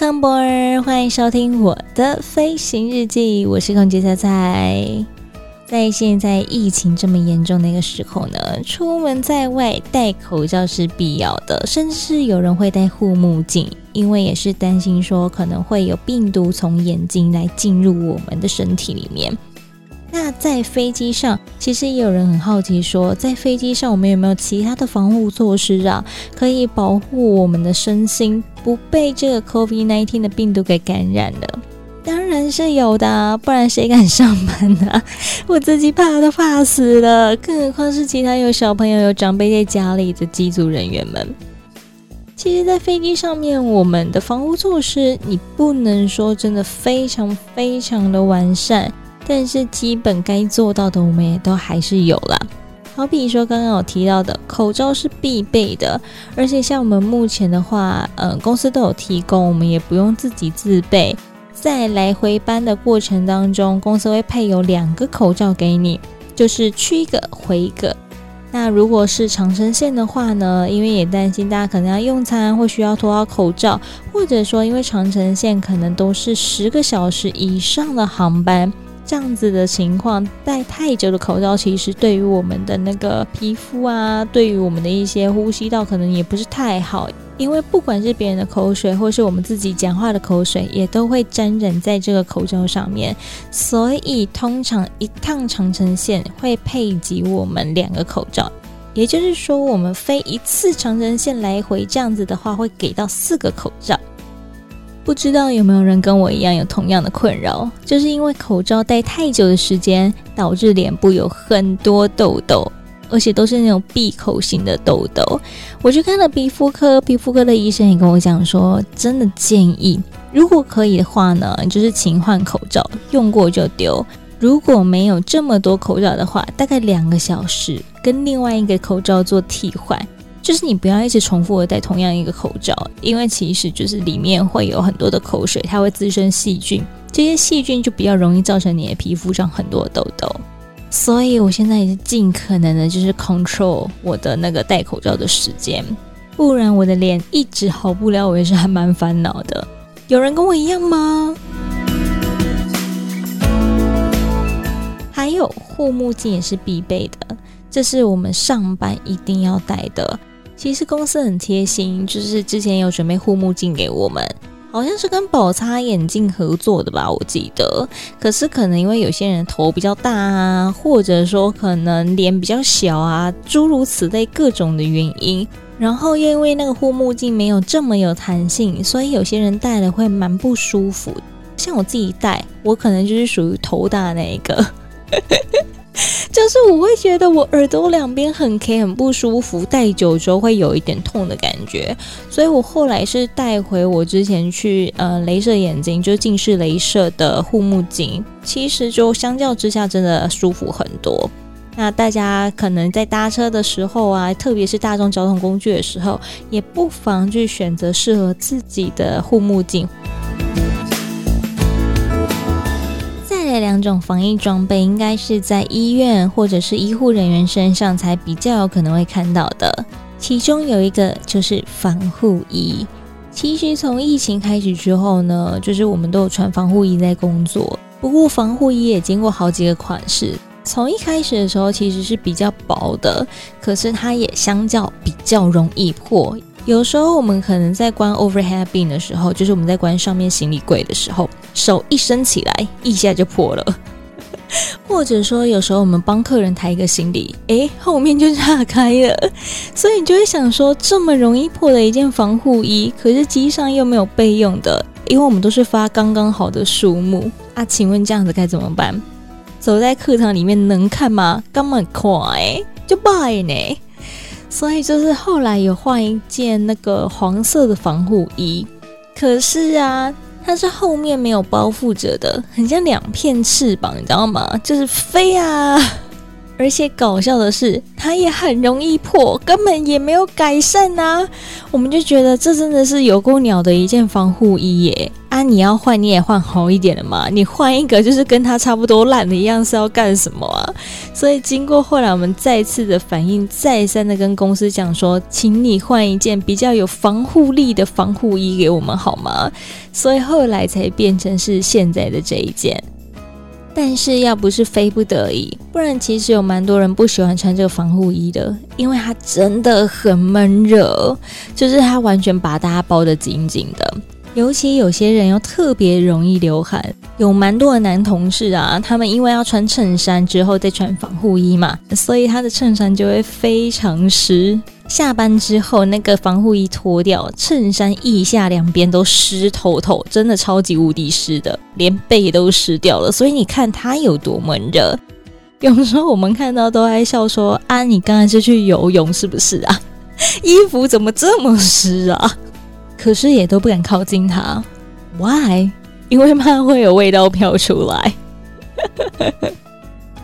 康博儿欢迎收听我的飞行日记，我是空姐菜菜。在现在疫情这么严重的一个时候呢，出门在外戴口罩是必要的，甚至是有人会戴护目镜，因为也是担心说可能会有病毒从眼睛来进入我们的身体里面。那在飞机上，其实也有人很好奇说，在飞机上我们有没有其他的防护措施啊，可以保护我们的身心不被这个 COVID-19 的病毒给感染的？当然是有的，不然谁敢上班呢？我自己怕都怕死了，更何况是其他有小朋友、有长辈在家里的机组人员们。其实，在飞机上面，我们的防护措施，你不能说真的非常非常的完善。但是基本该做到的，我们也都还是有啦。好比说刚刚有提到的，口罩是必备的，而且像我们目前的话，嗯，公司都有提供，我们也不用自己自备。在来回班的过程当中，公司会配有两个口罩给你，就是去一个回一个。那如果是长程线的话呢，因为也担心大家可能要用餐或需要脱好口罩，或者说因为长程线可能都是十个小时以上的航班。这样子的情况，戴太久的口罩，其实对于我们的那个皮肤啊，对于我们的一些呼吸道，可能也不是太好。因为不管是别人的口水，或是我们自己讲话的口水，也都会沾染在这个口罩上面。所以，通常一趟长城线会配给我们两个口罩，也就是说，我们飞一次长城线来回这样子的话，会给到四个口罩。不知道有没有人跟我一样有同样的困扰，就是因为口罩戴太久的时间，导致脸部有很多痘痘，而且都是那种闭口型的痘痘。我去看了皮肤科，皮肤科的医生也跟我讲说，真的建议，如果可以的话呢，就是勤换口罩，用过就丢。如果没有这么多口罩的话，大概两个小时跟另外一个口罩做替换。就是你不要一直重复的戴同样一个口罩，因为其实就是里面会有很多的口水，它会滋生细菌，这些细菌就比较容易造成你的皮肤上很多痘痘。所以我现在也是尽可能的，就是 control 我的那个戴口罩的时间，不然我的脸一直好不了，我也是还蛮烦恼的。有人跟我一样吗？还有护目镜也是必备的，这是我们上班一定要戴的。其实公司很贴心，就是之前有准备护目镜给我们，好像是跟宝擦眼镜合作的吧，我记得。可是可能因为有些人头比较大啊，或者说可能脸比较小啊，诸如此类各种的原因，然后又因为那个护目镜没有这么有弹性，所以有些人戴了会蛮不舒服。像我自己戴，我可能就是属于头大那一个。就是我会觉得我耳朵两边很 K 很不舒服，戴久之后会有一点痛的感觉，所以我后来是带回我之前去呃镭射眼睛，就近视镭射的护目镜，其实就相较之下真的舒服很多。那大家可能在搭车的时候啊，特别是大众交通工具的时候，也不妨去选择适合自己的护目镜。两种防疫装备应该是在医院或者是医护人员身上才比较有可能会看到的。其中有一个就是防护衣。其实从疫情开始之后呢，就是我们都有穿防护衣在工作。不过防护衣也经过好几个款式，从一开始的时候其实是比较薄的，可是它也相较比较容易破。有时候我们可能在关 overhead bin 的时候，就是我们在关上面行李柜的时候，手一伸起来，一下就破了。或者说，有时候我们帮客人抬一个行李，诶，后面就炸开了。所以你就会想说，这么容易破的一件防护衣，可是机上又没有备用的，因为我们都是发刚刚好的数目啊。请问这样子该怎么办？走在课堂里面能看吗？根本快，就败呢。所以就是后来有换一件那个黄色的防护衣，可是啊，它是后面没有包覆着的，很像两片翅膀，你知道吗？就是飞啊！而且搞笑的是，它也很容易破，根本也没有改善呐。我们就觉得这真的是有够鸟的一件防护衣耶！啊，你要换你也换好一点的嘛，你换一个就是跟它差不多烂的一样是要干什么啊？所以经过后来我们再次的反应，再三的跟公司讲说，请你换一件比较有防护力的防护衣给我们好吗？所以后来才变成是现在的这一件。但是要不是非不得已，不然其实有蛮多人不喜欢穿这个防护衣的，因为它真的很闷热，就是它完全把大家包得紧紧的。尤其有些人又特别容易流汗，有蛮多的男同事啊，他们因为要穿衬衫之后再穿防护衣嘛，所以他的衬衫就会非常湿。下班之后，那个防护衣脱掉，衬衫腋下两边都湿透透，真的超级无敌湿的，连背都湿掉了。所以你看它有多闷热。有时候我们看到都爱笑说：“啊，你刚才是去游泳是不是啊？衣服怎么这么湿啊？”可是也都不敢靠近它，Why？因为怕会有味道飘出来。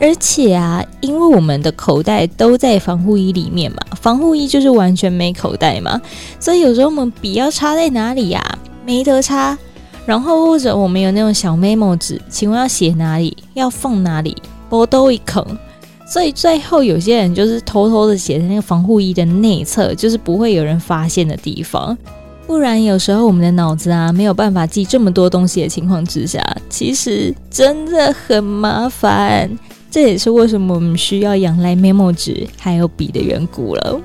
而且啊，因为我们的口袋都在防护衣里面嘛，防护衣就是完全没口袋嘛，所以有时候我们笔要插在哪里呀？没得插。然后或者我们有那种小 memo 纸，请问要写哪里？要放哪里？波都一坑。所以最后有些人就是偷偷的写在那个防护衣的内侧，就是不会有人发现的地方。不然有时候我们的脑子啊没有办法记这么多东西的情况之下，其实真的很麻烦。这也是为什么我们需要仰赖 memo 纸还有笔的缘故了。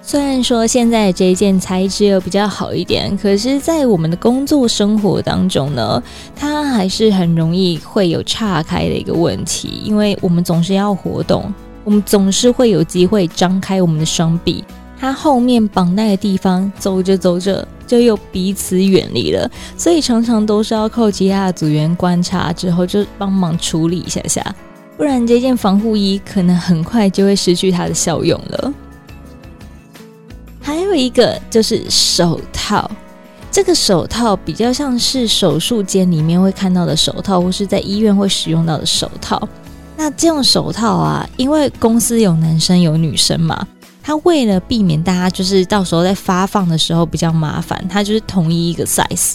虽然说现在这一件材质又比较好一点，可是，在我们的工作生活当中呢，它还是很容易会有岔开的一个问题，因为我们总是要活动，我们总是会有机会张开我们的双臂。它后面绑带的地方，走着走着就又彼此远离了，所以常常都是要靠其他组员观察之后就帮忙处理一下下，不然这件防护衣可能很快就会失去它的效用了。还有一个就是手套，这个手套比较像是手术间里面会看到的手套，或是在医院会使用到的手套。那这种手套啊，因为公司有男生有女生嘛。他为了避免大家就是到时候在发放的时候比较麻烦，他就是统一一个 size。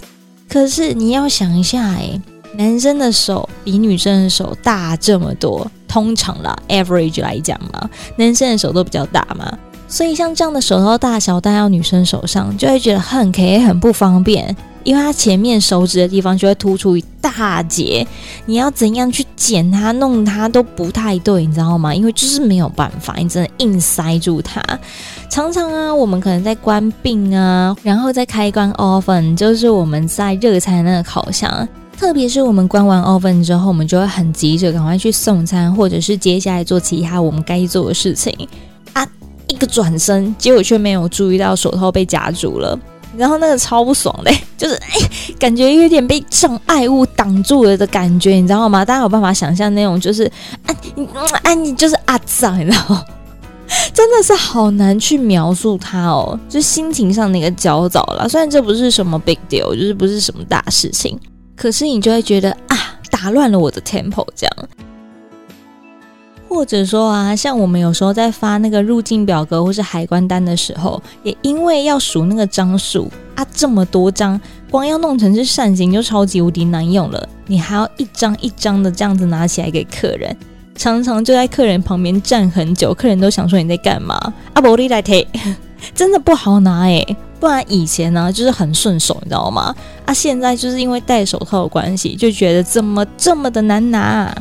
可是你要想一下，哎，男生的手比女生的手大这么多，通常啦，average 来讲嘛，男生的手都比较大嘛，所以像这样的手套大小戴到女生手上，就会觉得很 K 很不方便。因为它前面手指的地方就会突出一大截，你要怎样去剪它、弄它都不太对，你知道吗？因为就是没有办法，你只能硬塞住它。常常啊，我们可能在关病啊，然后再开关 oven，就是我们在热餐那个烤箱。特别是我们关完 oven 之后，我们就会很急着赶快去送餐，或者是接下来做其他我们该做的事情啊。一个转身，结果却没有注意到手套被夹住了。然后那个超不爽嘞，就是哎，感觉有点被障碍物挡住了的感觉，你知道吗？大家有办法想象那种就是啊，你啊，你就是啊脏，你知道吗？真的是好难去描述它哦，就心情上那个焦躁了。虽然这不是什么 big deal，就是不是什么大事情，可是你就会觉得啊，打乱了我的 tempo 这样。或者说啊，像我们有时候在发那个入境表格或是海关单的时候，也因为要数那个张数啊，这么多张，光要弄成是扇形就超级无敌难用了。你还要一张一张的这样子拿起来给客人，常常就在客人旁边站很久，客人都想说你在干嘛？啊，不你来提，真的不好拿哎。不然以前呢就是很顺手，你知道吗？啊，现在就是因为戴手套的关系，就觉得怎么这么的难拿。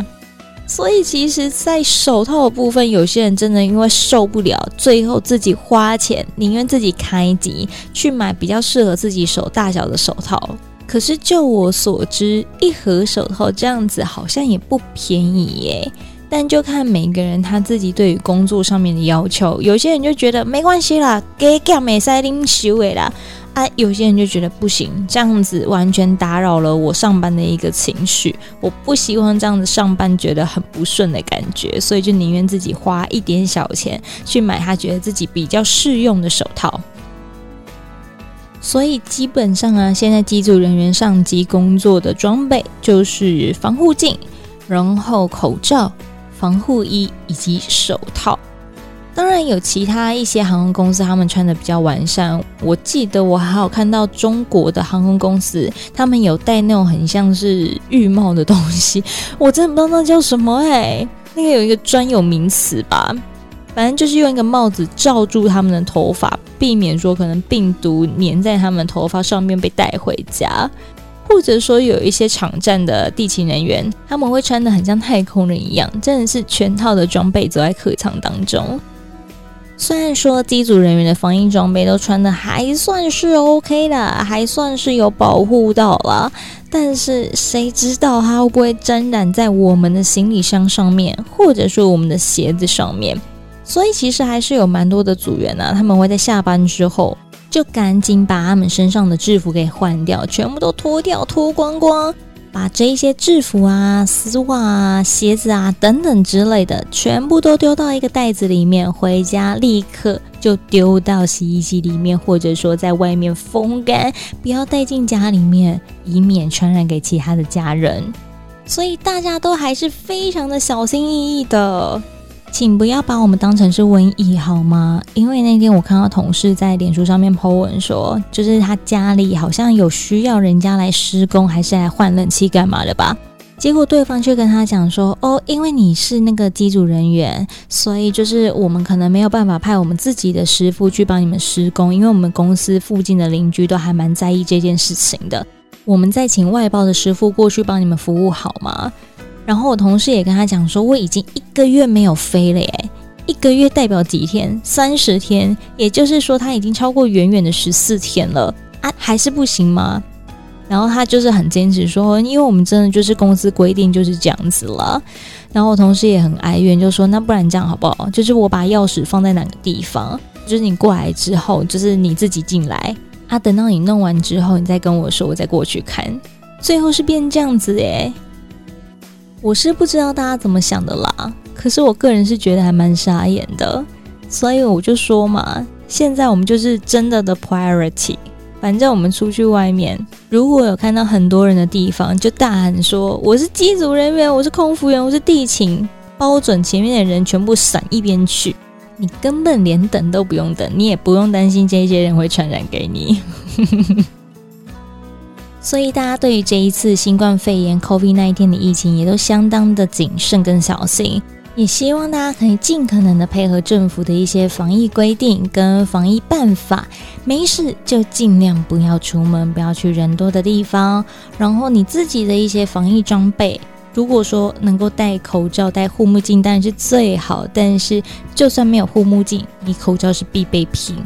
所以其实，在手套的部分，有些人真的因为受不了，最后自己花钱，宁愿自己开机去买比较适合自己手大小的手套。可是就我所知，一盒手套这样子好像也不便宜耶。但就看每个人他自己对于工作上面的要求，有些人就觉得没关系啦，给给没塞拎修的啦。啊，有些人就觉得不行，这样子完全打扰了我上班的一个情绪，我不希望这样子上班觉得很不顺的感觉，所以就宁愿自己花一点小钱去买他觉得自己比较适用的手套。所以基本上啊，现在机组人员上机工作的装备就是防护镜，然后口罩、防护衣以及手套。当然有其他一些航空公司，他们穿的比较完善。我记得我还有看到中国的航空公司，他们有戴那种很像是浴帽的东西，我真的不知道那叫什么哎、那个有一个专有名词吧，反正就是用一个帽子罩住他们的头发，避免说可能病毒粘在他们头发上面被带回家，或者说有一些场站的地勤人员，他们会穿的很像太空人一样，真的是全套的装备走在客舱当中。虽然说机组人员的防疫装备都穿的还算是 OK 的，还算是有保护到了，但是谁知道它会不会沾染在我们的行李箱上面，或者说我们的鞋子上面？所以其实还是有蛮多的组员啊，他们会在下班之后就赶紧把他们身上的制服给换掉，全部都脱掉，脱光光。把这一些制服啊、丝袜啊、鞋子啊等等之类的，全部都丢到一个袋子里面，回家立刻就丢到洗衣机里面，或者说在外面风干，不要带进家里面，以免传染给其他的家人。所以大家都还是非常的小心翼翼的。请不要把我们当成是瘟疫好吗？因为那天我看到同事在脸书上面 po 文说，就是他家里好像有需要人家来施工，还是来换冷气干嘛的吧？结果对方却跟他讲说，哦，因为你是那个机组人员，所以就是我们可能没有办法派我们自己的师傅去帮你们施工，因为我们公司附近的邻居都还蛮在意这件事情的。我们再请外包的师傅过去帮你们服务好吗？然后我同事也跟他讲说，我已经一个月没有飞了耶，一个月代表几天？三十天，也就是说他已经超过远远的十四天了啊，还是不行吗？然后他就是很坚持说，因为我们真的就是公司规定就是这样子了。然后我同事也很哀怨，就说那不然这样好不好？就是我把钥匙放在哪个地方，就是你过来之后，就是你自己进来啊，等到你弄完之后，你再跟我说，我再过去看。最后是变这样子诶。我是不知道大家怎么想的啦，可是我个人是觉得还蛮傻眼的，所以我就说嘛，现在我们就是真的的 priority，反正我们出去外面，如果有看到很多人的地方，就大喊说我是机组人员，我是空服员，我是地勤，包准前面的人全部闪一边去，你根本连等都不用等，你也不用担心这些人会传染给你。所以大家对于这一次新冠肺炎 COVID 那一天的疫情也都相当的谨慎跟小心，也希望大家可以尽可能的配合政府的一些防疫规定跟防疫办法，没事就尽量不要出门，不要去人多的地方。然后你自己的一些防疫装备，如果说能够戴口罩、戴护目镜，当然是最好。但是就算没有护目镜，你口罩是必备品。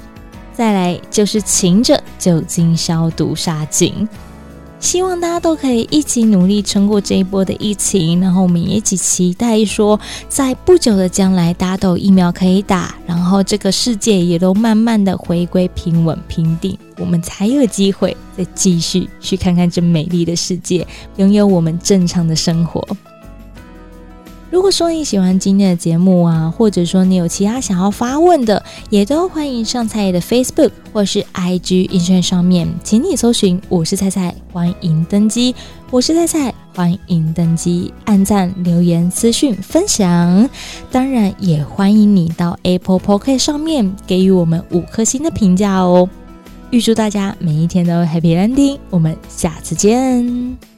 再来就是勤着酒精消毒杀菌。希望大家都可以一起努力撑过这一波的疫情，然后我们一起期待说，在不久的将来，大家都有疫苗可以打，然后这个世界也都慢慢的回归平稳平定，我们才有机会再继续去看看这美丽的世界，拥有我们正常的生活。如果说你喜欢今天的节目啊，或者说你有其他想要发问的，也都欢迎上菜的 Facebook 或是 IG Ins 上面，请你搜寻“我是菜菜”，欢迎登机。我是菜菜，欢迎登机，按赞、留言、私讯、分享。当然，也欢迎你到 Apple Podcast 上面给予我们五颗星的评价哦。预祝大家每一天都 Happy Landing，我们下次见。